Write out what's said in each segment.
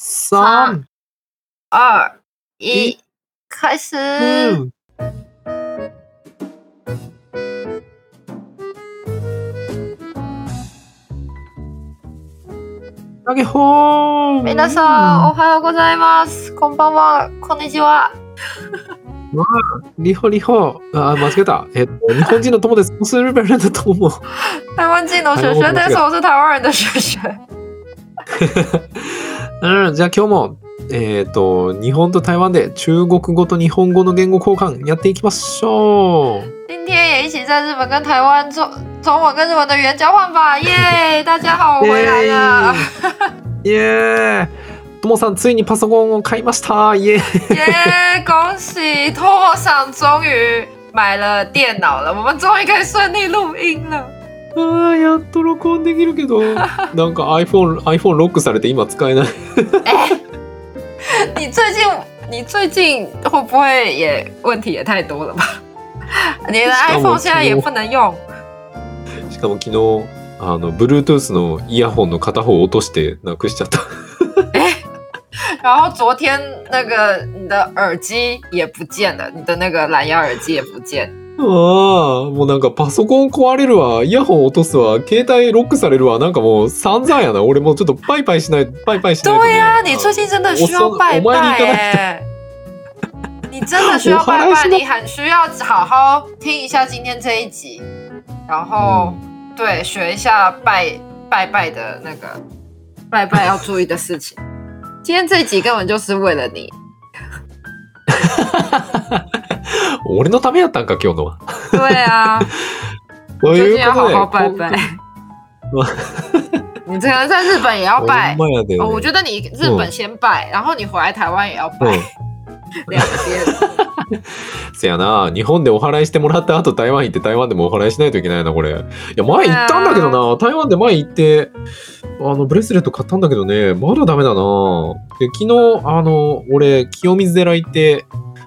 三、二、一一，开始。嗯。大家好。皆さん、おはようございます。こんばんは、こんにちは。リホリホ。あ、間違えた。えっと、日本人の友 です。我是日本人的友。台湾人の学学，但是我是台湾人的学学。うん、じゃあ今日も、えっ、と、日本と台湾で中国語と日本語の言語交換やっていきましょう。今天也一起在日本跟台湾中中文跟日文的语言交换吧，耶！大家好，我回来了，イエーイともさん、ついにパソコンを買いましたイエーイ耶！恭喜托上终于买了电脑了，我们终于可以顺利录音了。あーやっと録音できるけど、なんか iPhone、iPhone ロックされて今使えない。哎、你最近你最近会不会也问题也太多了吧？你的 iPhone 现在也不能用。しかも昨日、あの、Bluetooth のイヤホンの片方を落としてなくしちゃった。然后昨天那个你的耳机也不见了，你的那个蓝牙耳机也不见。ああ、もうなんかパソコン壊れるわ、イヤホン落とすわ、携帯ロックされるわ、なんかもう散々やな。俺もうちょっとパイパイしない、パイパイしないと、ね。对呀、你最近真的需要拜拜哎、你真的需要拜拜，你很需要好好听一下今天这一集，然后、对学一下拜拜拜的那个。拜拜要注意的事情。今天这一集根本就是为了你，俺のためやったんか、今日の は。对啊，と最。近要好好拜拜。你可能在日本也要拜哦，我觉得你日本先拜，然后你回来台湾也要拜，うん两边。せやな、日本でお祓いしてもらった後台湾行って台湾でもお祓いしないといけないな、これ。いや、前行ったんだけどな、台湾で前行って、あの、ブレスレット買ったんだけどね、まだダメだな。で、昨日、あの、俺、清水寺行って、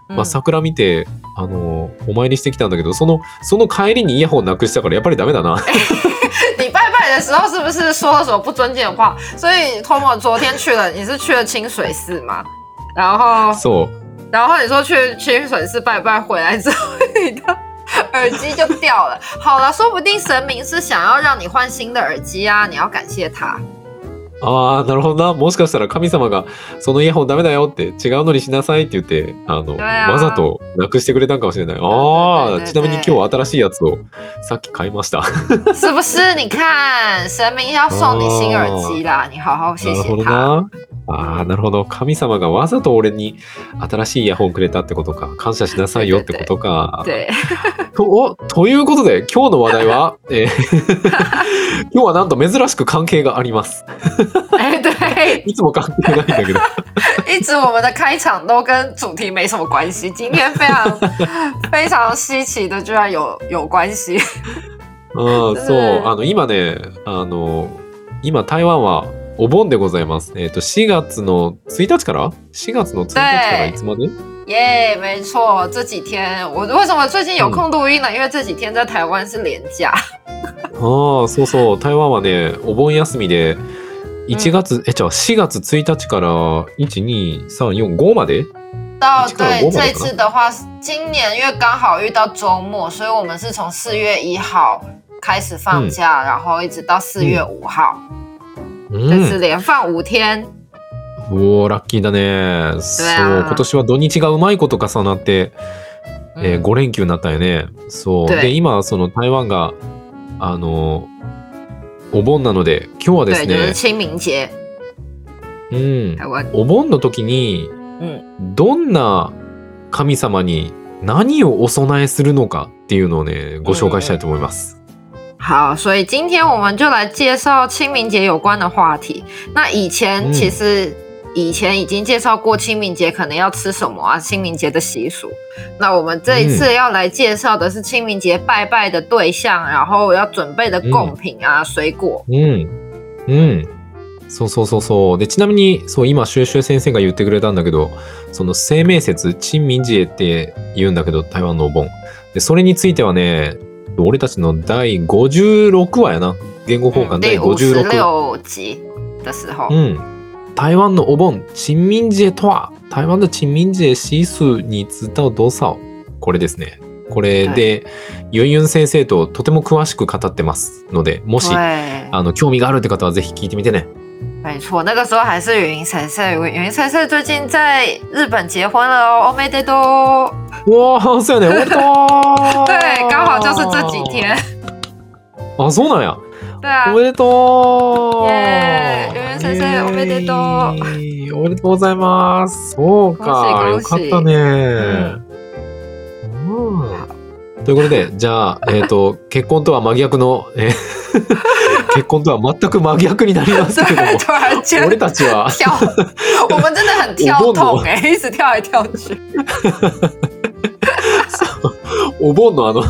まあ、桜見て、あの、お参りしてきたんだけど、その、その帰りにイヤホンなくしたから、やっぱりダメだな。你拜拜的时候是不是说了什么不尊敬的话？所以 Tomo 昨天去了，你是去了清水寺嘛？然后，そう。然后你说去清水寺拜拜，回来之后你的耳机就掉了。好了，说不定神明是想要让你换新的耳机啊，你要感谢他。 ああ、なるほどな。もしかしたら神様が、そのイヤホンダメだよって、違うのにしなさいって言って、あの、わざとなくしてくれたんかもしれない。对ああ、对ちなみに今日新しいやつをさっき買いました。是不是？你看，神明要送你新耳机啦，你好好谢なるほど谢他。な。ああ、なるほど。神様がわざと俺に新しいイヤホンくれたってことか。感謝しなさいよ ってことか。对，とおということで、今日の話題は、えー 今日はなんと珍しく関係があります。いつも関係ないんだけど。一直我们的开场都跟主题没什么关系，今天非常非常稀奇的，居然有有关系。そう。あの、今ね、あの、今台湾はお盆でございます。えっ、と、4月の1日から ?4 月の1日からいつまで？耶没错，这几天我为什么最近有空录音呢？因为这几天在台湾是连假。ああ、そうそう。台湾はね、お盆休みで、1月、え、じゃあ4月1日から1、2、3、4、5まで？到对这一次的话，今年因为刚好遇到周末，所以我们是从四月一号开始放假，然后一直到四月五号，う这。连放五天。おー、ラッキーだね。そう、今年は土日がうまいこと重なって、えー、5連休になったよね。そう。对で、今、その台湾が、あの、お盆なので、今日はですね、清明节，うん。お盆の時に、うんどんな神様に何をお供えするのかっていうのをね、ご紹介したいと思います。好，所以今天我们就来介绍清明节有关的话题。那以前嗯其实、以前已经介绍过清明节可能要吃什么啊，清明节的习俗。那我们这一次要来介绍的是清明节拜拜的对象，然后要准备的贡品啊、水果。うん。うん。そうそうそうそう。で、ちなみに、そう、今、シュエシュエ先生が言ってくれたんだけど、その清明節、陳民節って言うんだけど、台湾のお盆。で、それについてはね、 俺たちの第56話やな。言語交換第第五十56。六集的时候，うん。台湾のお盆、清明節とは台湾の清明節習俗に知道多少これですね。これで、ユンユン先生ととても詳しく語ってますので、もし、对，あの、興味があるって方はぜひ聞いてみてね。没错，那个时候还是云云先生，云云先生最近在日本结婚了哦，欧美得多。うわー、そうやね。おめでとう对，刚好就是这几天。あ、そうなんや。对啊お，めでとうイエーイユンユン先生おめでとうイエーイおめでとうございます。そうか。よ恭喜かったね。うんということで、じゃあ、えっ、と、結婚とは真逆の、えー 結婚とは全く真逆になりますけれど对，も、俺たちは、跳，我们真的很跳痛哎、一直跳来跳去。お盆のあの、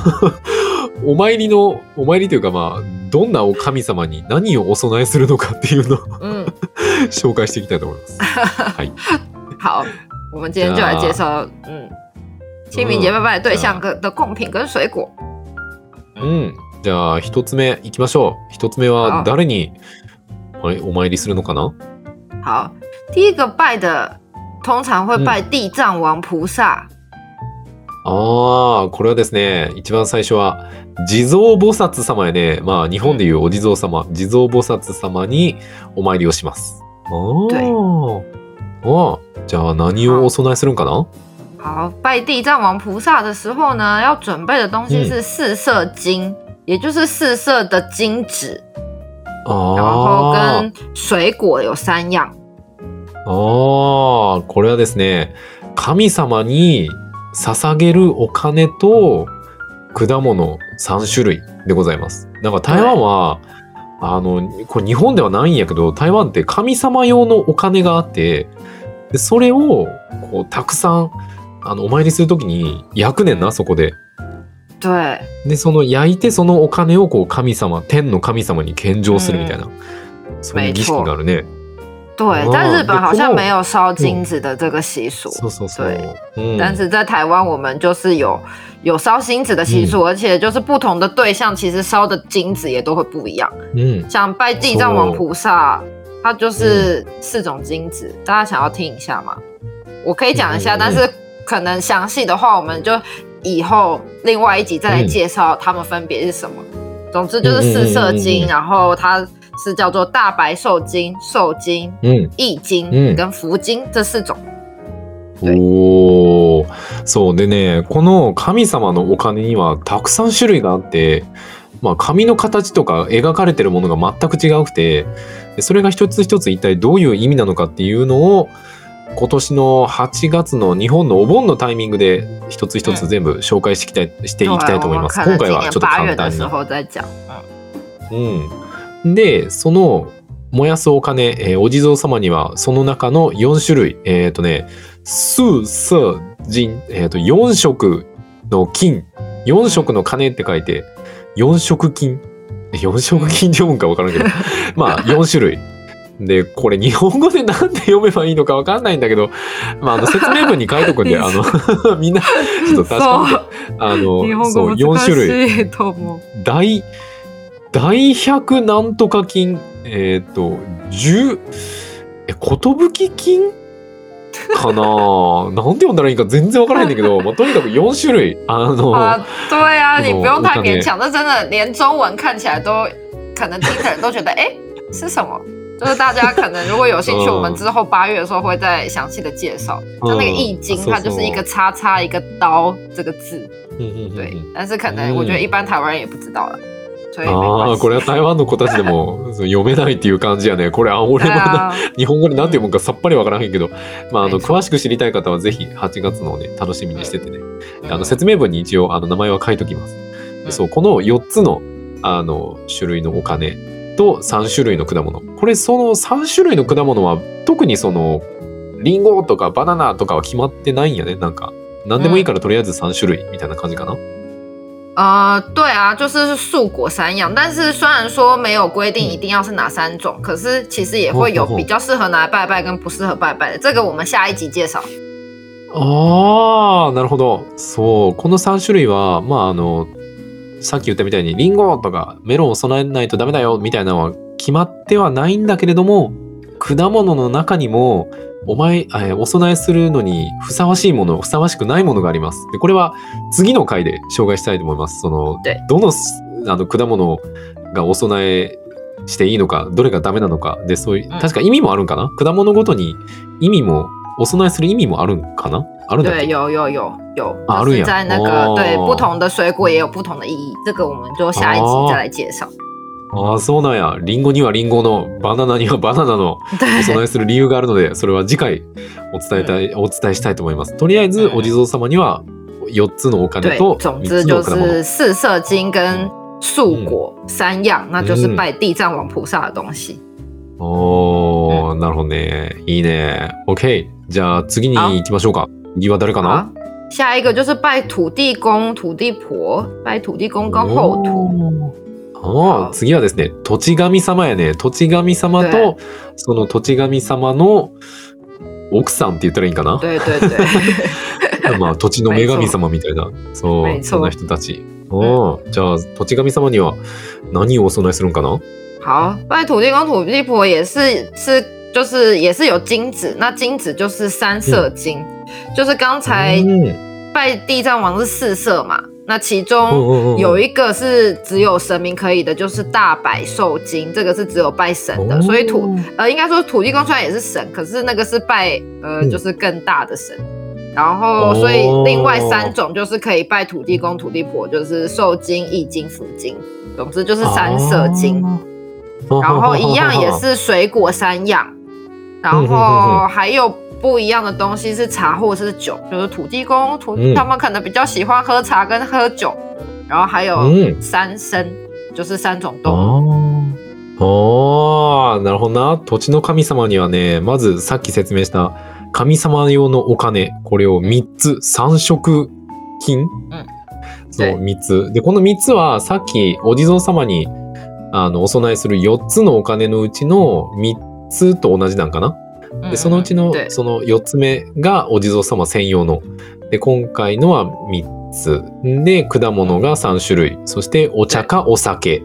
お参りの、お参りというかまあ、どんなお神様に何をお供えするのかっていうのを嗯，紹介していきたいと思います。好，我们今天就来介绍，嗯，清明节拜拜的对象跟的贡品跟水果。うん。じゃあ、一つ目いきましょう。一つ目はあ誰にはいお参りするのかな？好，第一个拜的通常会拜地藏王菩萨。ああ、これはですね、一番最初は、地蔵菩薩様やね。まあ、日本でいうお地蔵様、地蔵菩薩様にお参りをします。あーあー。じゃあ、何をお供えするんかな？好，拜地藏王菩萨的时候呢，要准备的东西是四色金，也就是四色的金纸，然后あ跟水果有三样。あ、ああ、これはですね、神様に捧げるお金と果物3種類でございます。なんか台湾は、あの、これ日本ではないんやけど、台湾って神様用のお金があって、でそれをこうたくさんあのお参りするときに焼くねんな、そこで。对，で、その焼いてそのお金をこう神様、天の神様に献上するみたいな、そういう儀式があるね。对，哦在日本好像有没有烧金子的这个习俗，そうそうそう。对うん但是在台湾我们就是有有烧金子的习俗，而且就是不同的对象，其实烧的金子也都会不一样。うん。像拜地藏王菩萨，它就是四种金子，大家想要听一下吗？我可以讲一下，嗯但是可能详细的话，我们就以后另外一集再来介绍它们分别是什么。总之就是四色金，嗯嗯嗯嗯嗯然后它是叫做大白寿金、寿金、うん。易金嗯跟福金这四种。对おお、そうでね、この神様のお金にはたくさん種類があって、まあ紙の形とか描かれてるものが全く違うくて、でそれが一つ一つ一体どういう意味なのかっていうのを今年の8月の日本のお盆のタイミングで一つ一つ全部紹介していきたいしていきたいと思います。今今回はちょっと簡単に。うん、でその燃やすお金、えーお地蔵様にはその中の4種類。えっ、とね数色金、えー、と4色の金。4色の金って書いて4色金。4色金って読むんか分からんけど。まあ4種類でこれ日本語で何て読めばいいのか分かんないんだけど、まあ、あの 説明文に書いとくんであの みんなちょっと確かめて。あのそう4種類。大、大百なんとか金、えっ、と、十、え、ことぶき金？かな なんて読んだらいいか全然わからないんだけど、まあ、とにかく4種類。あの、啊，对啊，你不用太勉强，这真的连中文看起来都可能听的人都觉得，哎，是什么？就是大家可能如果有兴趣，嗯我们之后八月的时候会再详细的介绍。像那个易经，嗯它就是一个叉叉一个刀这个字，うんうんうんうん对。但是可能我觉得一般台湾人也不知道了，ああ。これは台湾の子たちでも 読めないっていう感じやね。これ、あ、俺对も日本語で何て読むかさっぱりわからへんけど、まあ、あの、詳しく知りたい方はぜひ8月のね、楽しみにしててね。あの、嗯説明文に一応、あの、名前は書いときます。うんそう、この4つの、あの、種類のお金と3種類の果物。これ、その3種類の果物は、特にその、リンゴとかバナナとかは決まってないんやね。なんか、何でもいいからとりあえず3種類みたいな感じかな。呃，对啊，就是素果三样，但是虽然说没有规定一定要是哪三种，可是其实也会有比较适合拿来拜拜跟不适合拜拜的，这个我们下一集介绍。ああ、なるほど。そう、この3種類は、まあ、あの、さっき言ったみたいに、リンゴとかメロンを備えないとダメだよみたいなのは決まってはないんだけれども、果物の中にも、お前、えーお供えするのにふさわしいもの、ふさわしくないものがあります。で、これは次の回で紹介したいと思います。その对、どのすあの果物がお供えしていいのか、どれがダメなのか。で、そういう、うん確か意味もあるんかな？果物ごとに意味も、お供えする意味もあるんかな？あるん对，け？有有有有，啊就是瑞阳在那个、哦对不同的水果也有不同的意义，这个我们就下一集再来介绍。ああ、そうなんや。リンゴにはリンゴの、バナナにはバナナの お供对えする理由があるので、それは次回お伝えたい、お伝えしたいと思います。とりあえず、うんお地蔵様には4つのお金对と，3总之就つの果物。是四色金跟素果三样，那就是嗯拜地藏王菩萨的东西。おー、なるほどね。いいね。OK。じゃあ次に行きましょうか。次は誰か好な，下一个就是拜土地公、土地婆，拜土地公跟后土。ああ、次はですね、土地神様やね。土地神様と、その土地神様の奥さんって言ったらいいんかな？对对对，まあ土地の女神様みたいな、そう、そんな人たち。うん、じゃあ土地神様には何をお供えするんかな？好，拜土地公、土地婆也是是就是也是有金子，那金子就是三色金，就是刚才うん拜地藏王是四色嘛，那其うん中うんうん有一个是只有神明可以的，就是大百寿金，这个是只有拜神的，所以土呃应该说土地公虽然也是神，可是那个是拜呃嗯就是更大的神。然后，哦所以另外三种就是可以拜土地公、土地婆，就是寿金、义金、福金，总之就是三色金。哦然后一样也是水果三样， 然嗯后还有不一样的东西是茶或是酒，就是土地公土嗯。他们可能比较喜欢喝茶跟喝酒，然后还有嗯。三牲，就是三种动物。あーあーなるほどな。土地の神様にはねまずさっき説明した神様用のお金これを3つ3色金、そうで。3つ。でこの3つはさっきお地蔵様にあのお供えする4つのお金のうちの3つと同じなんかな？嗯でそのうちの对その4つ目がお地蔵様専用の。で今回のは3つ。で果物が3種類。そしてお茶かお酒。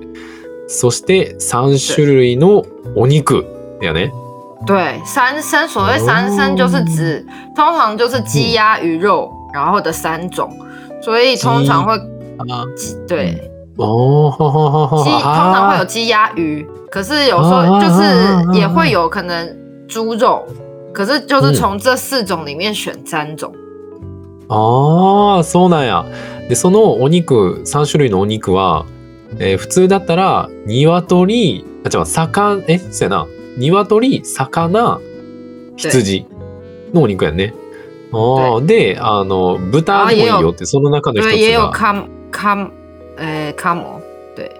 そして3種類のお肉。やね。对三牲，所谓三牲就是指、通常就是鸡鸭鱼肉，然后的三种，所以通常会鸡对おーはははは鸡通常会有は鸡鸭鱼，可是有时候就是也会有可能猪肉，可是就是从这四种里面选三种。ああ、そうなんや。で、そのお肉、3種類のお肉は、えー普通だったら、鶏、あ、違う、魚、え、そうやな。鶏、魚、羊のお肉やね。ああ、で、あの、豚でもいいよって、その中の一つが。有康康呃康模，对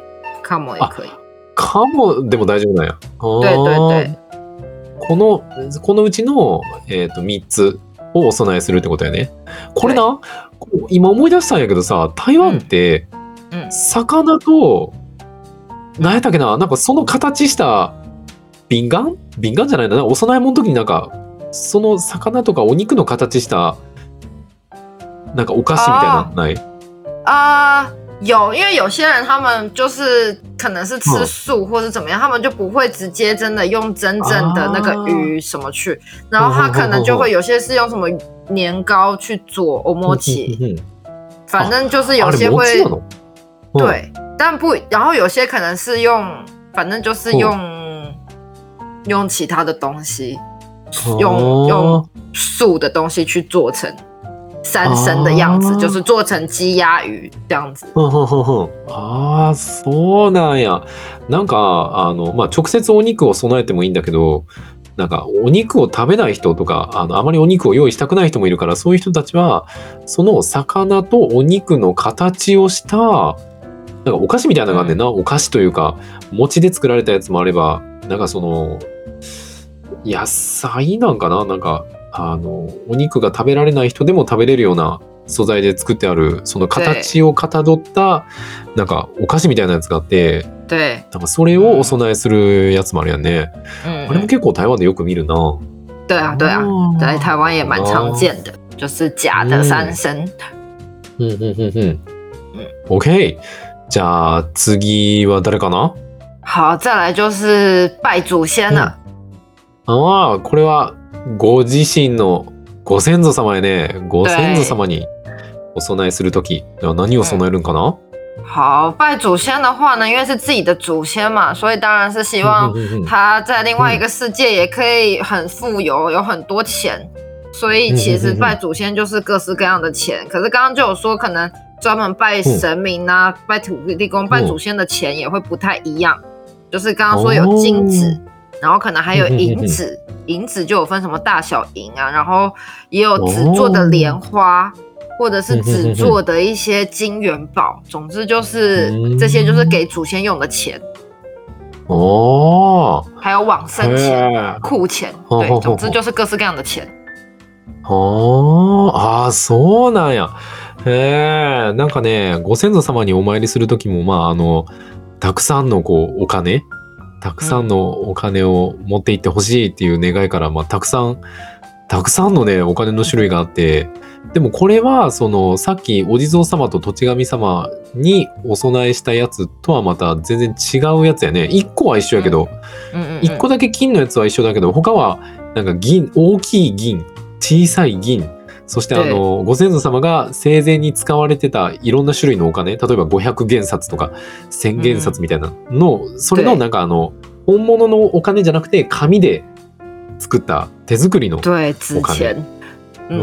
でも大丈夫なんや。あー对对对この、このうちの、えっ、と、3つをお供えするってことやね。これな、今思い出したんやけどさ、台湾って、嗯魚と、何やったっけな、なんかその形した瓶丸瓶丸じゃないな、お供え物の時になんか、その魚とかお肉の形した、なんかお菓子みたいなのない？啊、有，因为有些人他们就是可能是吃嗯素或者怎么样，他们就不会直接真的用真正的那个鱼什么去，然后他可能就会有些是用什么年糕去做欧摩奇，うんうん反正就是有あれ些会餅なのうん对，但不，然后有些可能是用，反正就是嗯用、用其他的东西，哦用用素的东西去做成 三牲的样子，哦就是做成鸡鸭鱼这样子。ふんふんふんふんああ、そうなんや。なんか、あの、まあ、直接お肉を備えてもいいんだけど、なんか、お肉を食べない人とか、あの、あまりお肉を用意したくない人もいるから、そういう人たちは、その魚とお肉の形をした、なんかお菓子みたいなのがあんねんな。お菓子というか、餅で作られたやつもあれば、なんかその、野菜なんかな？なんか、あの、お肉が食べられない人でも食べれるような素材で作ってある、その形をかたどった、なんかお菓子みたいなやつがあって、对，なんかそれをお供えするやつもあるやんね。嗯あれも結構台湾でよく見るな。对啊，对啊，哦在台湾也蛮常见的，就是假的三牲。うんうんうんうん。OK。じゃあ次は誰かな？好，再来就是拜祖先了。ああ、これはご自身のご先祖様やね。ご先祖様にお供えするとき、何を供えるんかな、好，拜祖先的话呢，因为是自己的祖先嘛，所以当然是希望他在另外一个世界也可以很富有，有很多钱。所以其实拜祖先就是各式各样的钱。可是刚刚就有说，可能专门拜神明啊、拜土地公、拜祖先的钱也会不太一样。就是刚刚说有金子，然后可能还有银子，银子就有分什么大小银啊，然后也有纸做的莲花。或者是纸做的一些金元宝，总之就是这些就是给祖先用的钱哦，还有往生钱、库钱，对，总之就是各式各样的钱。哦あそうなんや。へえ、なんかね、ご先祖様にお参りする時もまああのたくさんのこうお金、 たくさんのお金を持っていってほしいっていう願いからまあたくさんたくさんのねお金の種類があって。でもこれはそのさっきお地蔵様と土地神様にお供えしたやつとはまた全然違うやつやね1個は一緒やけど、うんうんうん、1個だけ金のやつは一緒だけど他はなんか銀大きい銀小さい銀そしてあの、ご先祖様が生前に使われてたいろんな種類のお金例えば500元札とか1000元札みたいなの、うん、それのなんかあの本物のお金じゃなくて紙で作った手作りのお金。う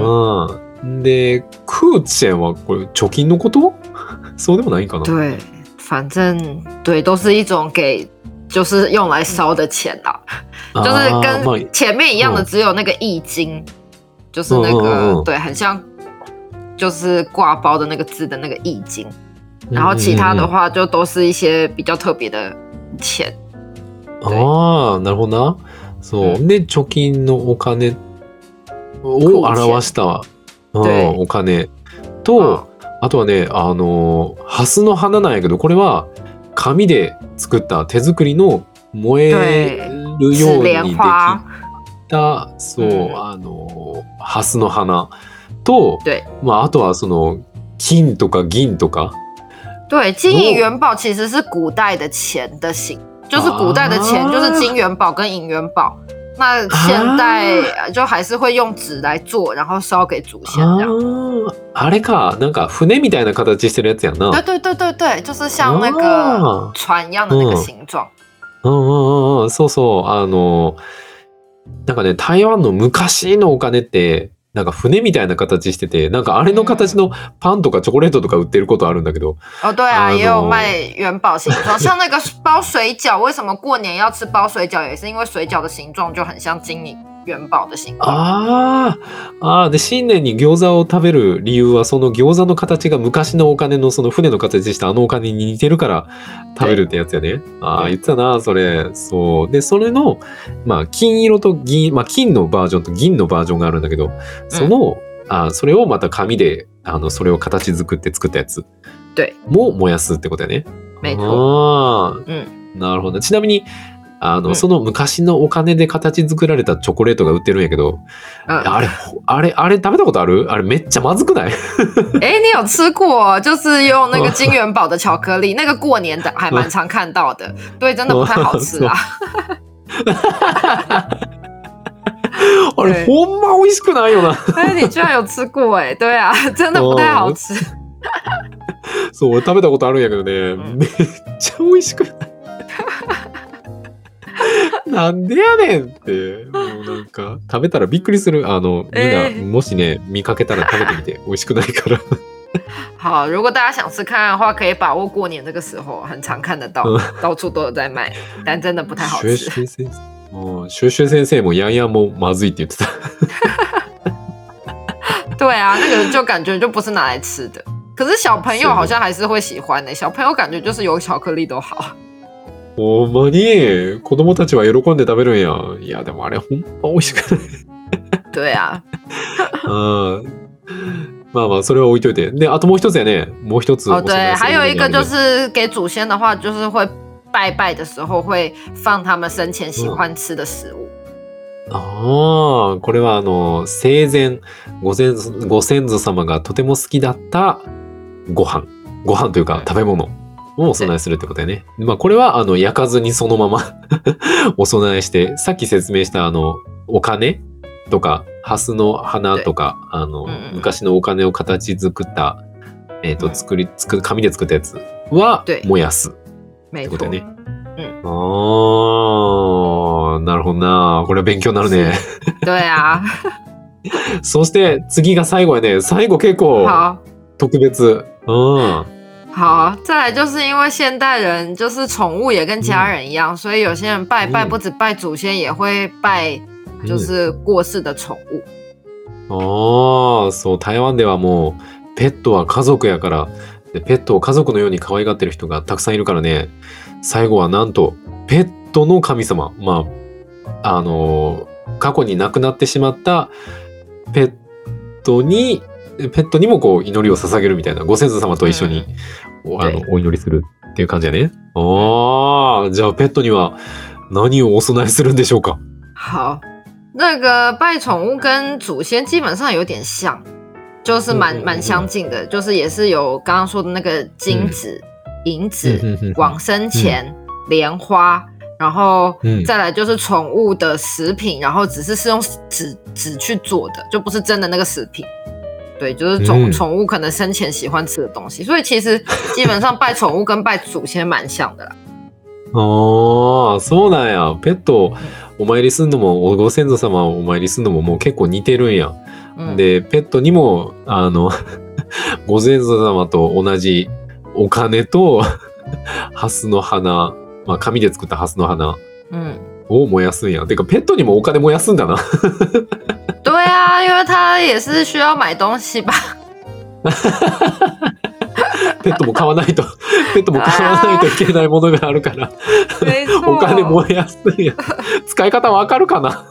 ん。で、クーチェンはこれ貯金のこと？そうでもないかな。对，反正对，都是一种给，就是用来烧的钱啦，就是跟前面一样的，只有那个易经，就是那个对，很像，就是挂包的那个字的那个易经，然后其他的话就都是一些比较特别的钱。ああ、なるほどな。そう。で、貯金のお金。を表した。お金。と、あとはね、あの、ハスの花なんやけど、これは紙で作った手作りの燃えるようにできた、そう、あの、ハスの花と、まあ、あとはその、金とか銀とか。对，金银元宝其实是古代的钱的形，就是古代的钱就是金元宝跟银元宝。那现代就还是会用纸来做，然后烧给祖先这样。あれか、なんか船みたいな形してるやつやな。对对对对对，就是像那个船一样的那个形状。うんうんうん、そうそう、あの、なんかね、台湾の昔のお金って、なんか船みたいな形してて、なんかあれの形のパンとかチョコレートとか売ってることあるんだけど。哦，对啊，也有卖元宝形状，像那个包水饺，为什么过年要吃包水饺，也是因为水饺的形状就很像金银。元宝的。ああ、で、新年に餃子を食べる理由は、その餃子の形が昔のお金のその船の形したあのお金に似てるから食べるってやつやね。ああ、言ってたな、それ。そう。で、それの、まあ、金色と銀、まあ、金のバージョンと銀のバージョンがあるんだけど、その、うん、あそれをまた紙で、あの、それを形作って作ったやつも燃やすってことやね。ああ、うん、なるほど。ちなみに、あの、うん、その昔のお金で形作られたチョコレートが売ってるんやけど、あれ、あれ、あれ食べたことある？あれめっちゃまずくない？哎，你有吃过？就是用那个金元宝的巧克力，那个过年的还蛮常看到的。对，真的不太好吃啊。あれ、ほんま美味しくないよな。哎，你居然有吃过哎？对啊，真的不太好吃。そう、食べたことあるんやけどね、めっちゃ美味しくない？なんでやねんって。もうなんか、食べたらびっくりする。あの、みんな、もしね、見かけたら食べてみて。美味しくないから。好，如果大家想吃看看的话，可以把握过年这个时候，很常看得到，到处都有在卖，但真的不太好吃。シュ先生もう、シュシュ先生もヤンヤンもまずいって言ってた。对啊，那个就感觉就不是拿来吃的。可是小朋友好像还是会喜欢的、欸，小朋友感觉就是有巧克力都好。ほんまに？子供たちは喜んで食べるんや。いや、でもあれほんま美味しくない。对啊。うん。まあまあ、それは置いといて。で、あともう一つやね。もう一つ。哦，对，还有一个就是给祖先的话，就是会拜拜的时候会放他们生前喜欢吃的食物。ああ、これはあの、生前ご先祖、ご先祖様がとても好きだったご飯。ご飯というか食べ物。をお供えするってことだよね。まあこれはあの焼かずにそのまま お供えして、さっき説明したあのお金とか、ハスの花とか、あの、昔のお金を形作った、えっ、と、うん作り、作る、紙で作ったやつは对燃やすってことだよ。ね。うんああ、なるほどな。これは勉強になるね。对啊，そして次が最後やね。最後結構好。特別。うん。好，再来就是因为现代人就是宠物也跟家人一样，所以有些人拜拜嗯不止拜祖先，也会拜就是过世的宠物。ああ、そう、台湾ではもう、ペットは家族やから、でペットを家族のように可愛がってる人がたくさんいるからね、最後はなんと、ペットの神様、まあ、あのー過去に亡くなってしまったペットに、ペットにもこう祈りを捧げるみたいな、ご先祖様と一緒に、おあの对お祈りするっていう感じやね。ああ、じゃあペットには何をお供えするんでしょうか好，那个拜宠物跟祖先基本上有点像，就是蛮嗯嗯嗯蛮相近的，就是也是有刚刚说的那个金子、银子、嗯嗯嗯往生钱、莲花，然后嗯再来就是宠物的食品，然后只是是用纸纸去做的，就不是真的那个食品。 对，就是宠嗯宠物可能生前喜欢吃的东西，所以其实 基本上拜宠物跟拜祖先蛮像的啦。ああ、そうなんや。ペットをお参りすんのも、おご先祖様をお参りすんのももう結構似てるんや。嗯，で、ペットにも、あの、ご先祖様と同じお金と、ハスの花、まあ紙で作ったハスの花嗯，を燃やすんや。てか、ペットにもお金燃やすんだな。对啊，因为它也是需要買東西吧。ペットも買わないと、ペットも買わないといけないものがあるから、お金燃やすんや。使い方わかるかな？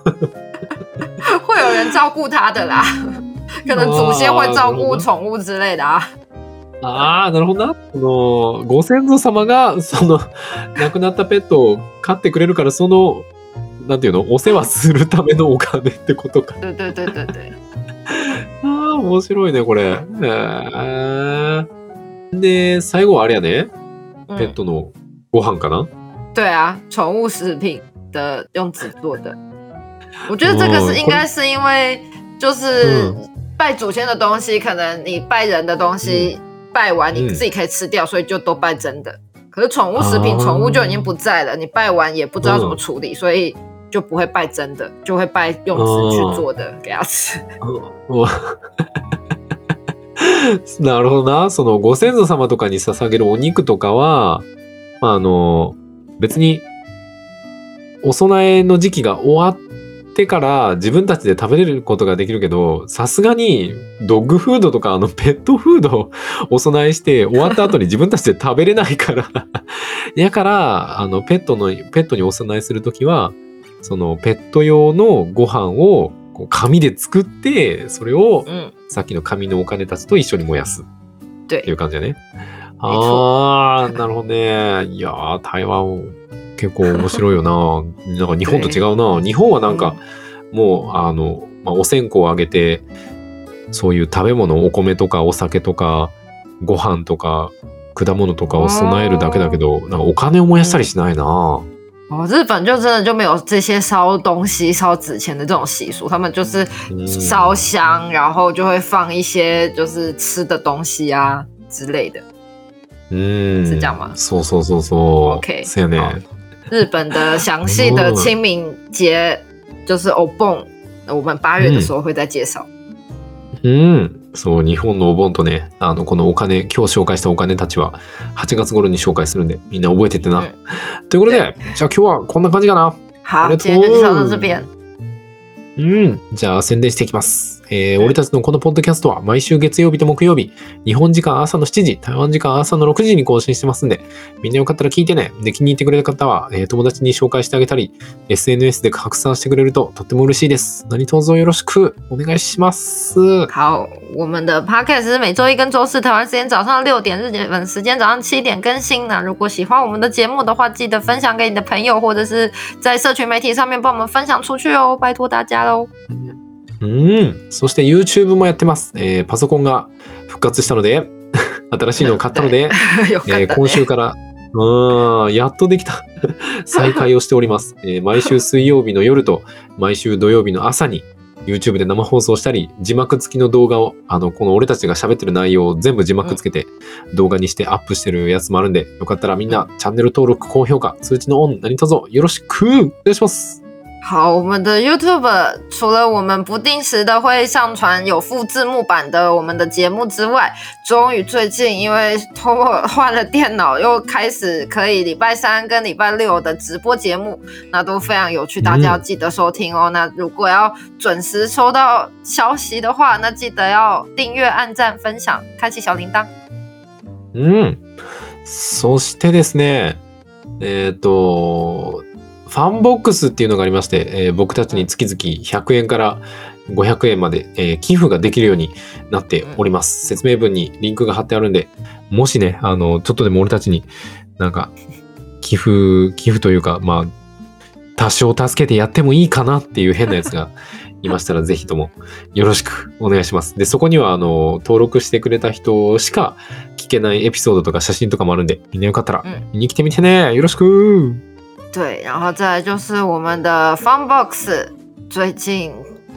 会有人照顾它的啦，可能祖先会照顾宠物之类的啊。ああ、なるほどな。その、ご先祖様が、その、亡くなったペットを飼ってくれるから、その、なんていうの、お世話するためのお金ってことか。对对对对对，ああ、面白いね、これ。へえで、最後はあれやね。ペッ嗯，トのご飯かな？对啊，宠物食品的用纸做的，我觉得这个哦是应该是因为就是嗯。拜祖先的东西，可能你拜人的东西拜完你嗯自己可以吃掉，所以就都拜真的。可是宠物食品，哦宠物就已经不在了，你拜完也不知道怎么处理，所以就不会拜真的，就会拜用纸去做的给它吃。なるほどな。そのご先祖様とかに捧げるお肉とかは、まあ、あの、別に、お供えの時期が終わってから自分たちで食べれることができるけど、さすがにドッグフードとかあのペットフードを お供えして終わった後に自分たちで食べれないから。やから、あのペットの、ペットにお供えするときは、そのペット用のご飯をこう紙で作って、それを嗯，さっきの紙のお金たちと一緒に燃やすってい对う感じだね。没ああ、なるほどね。いやー、台湾結構面白いよな。なんか日本と違うな。日本はなんか、もう、あの、まあ、お線香をあげて、そういう食べ物、お米とかお酒とか、ご飯とか、果物とかを備えるだけだけど、なんかお金を燃やしたりしないな。哦，日本就真的就没有这些烧东西、烧纸钱的这种习俗，他们就是嗯烧香，然后就会放一些就是吃的东西啊之类的。うん。是这样吗そうそうそうそう。 OK そうやね。好日本的详细的清明节就是 o b o n 我们八月的时候会再介绍。うん。 そう、日本のお盆とね、あの、このお金、今日紹介したお金たちは、8月頃に紹介するんで、みんな覚えてってな。うんということで、じゃあ今日はこんな感じかな。好，ありがとう今天就介绍到这边。うん。じゃあ宣伝していきます。えー俺たちのこのポッドキャストは毎週月曜日と木曜日、日本時間朝の7時、台湾時間朝の6時に更新してますんで、みんなよかったら聞いてね。で、気に入ってくれた方は、えー友達に紹介してあげたり、SNS で拡散してくれるととっても嬉しいです。何卒よろしくお願いします。好，我们的 podcast 是每周一跟周四台湾时间早上六点，日本时间早上七点更新呢。如果喜欢我们的节目的话，记得分享给你的朋友，或者是在社群媒体上面帮我们分享出去哦，拜托大家喽。うん。そして YouTube もやってます。えーパソコンが復活したので、新しいのを買ったので、よかった、えーね今週から、うん、やっとできた。再開をしております、えー毎週水曜日の夜と毎週土曜日の朝に YouTube で生放送したり、字幕付きの動画を、あの、この俺たちが喋ってる内容を全部字幕つけて動画にしてアップしてるやつもあるんで、よかったらみんなチャンネル登録、高評価、通知のオン、何卒よろしくお願いします。好，我们的 YouTube 除了我们不定时的会上传有附字幕版的我们的节目之外，终于最近因为通过换了电脑，又开始可以礼拜三跟礼拜六的直播节目，那都非常有趣，大家要记得收听哦。那如果要准时收到消息的话，那记得要订阅、按赞、分享、开启小铃铛。うん。そしてですね、えっ、と、 ファンボックスっていうのがありまして、えー僕たちに月々100円から500円まで、えー寄付ができるようになっております。説明文にリンクが貼ってあるんで、もしね、あの、ちょっとでも俺たちになんか、寄付、寄付というか、まあ、多少助けてやってもいいかなっていう変なやつが いましたら、ぜひともよろしくお願いします。で、そこには、あの、登録してくれた人しか聞けないエピソードとか写真とかもあるんで、みんなよかったらうん見に来てみてね。よろしく对，然后再来就是我们的 Funbox，最近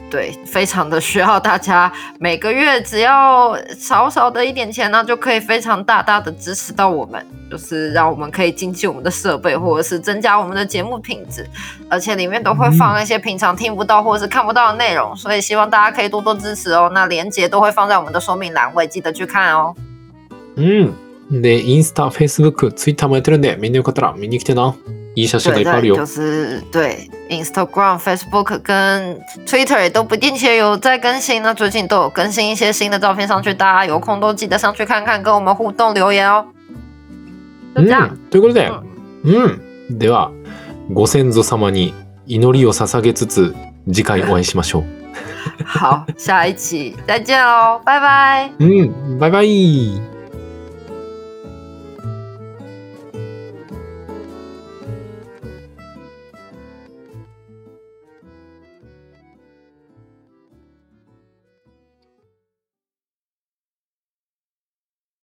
对非常的需要大家每个月只要少少的一点钱呢，就可以非常大大的支持到我们，就是让我们可以精进我们的设备，或者是增加我们的节目品质，而且里面都会放一些平常听不到或者是看不到的内容，所以希望大家可以多多支持哦。那链接都会放在我们的说明栏位，记得去看哦。うん。で、インスタ、フェイスブック、ツイッターもやってるんで、みんなよかったら見に来てな。 いい写真がい对，っぱいあるよ再就。是对 Instagram、Facebook 跟 Twitter 也都不定期地有在更新那最近都有更新一些新的照片上去，大家有空都记得上去看看，跟我们互動留言哦。就这样，うん。ということで、うん。では、ご先祖様に祈りを捧げつつ、次回お会いしましょう。好，下一期再见喽，拜拜。うん。バイバイ。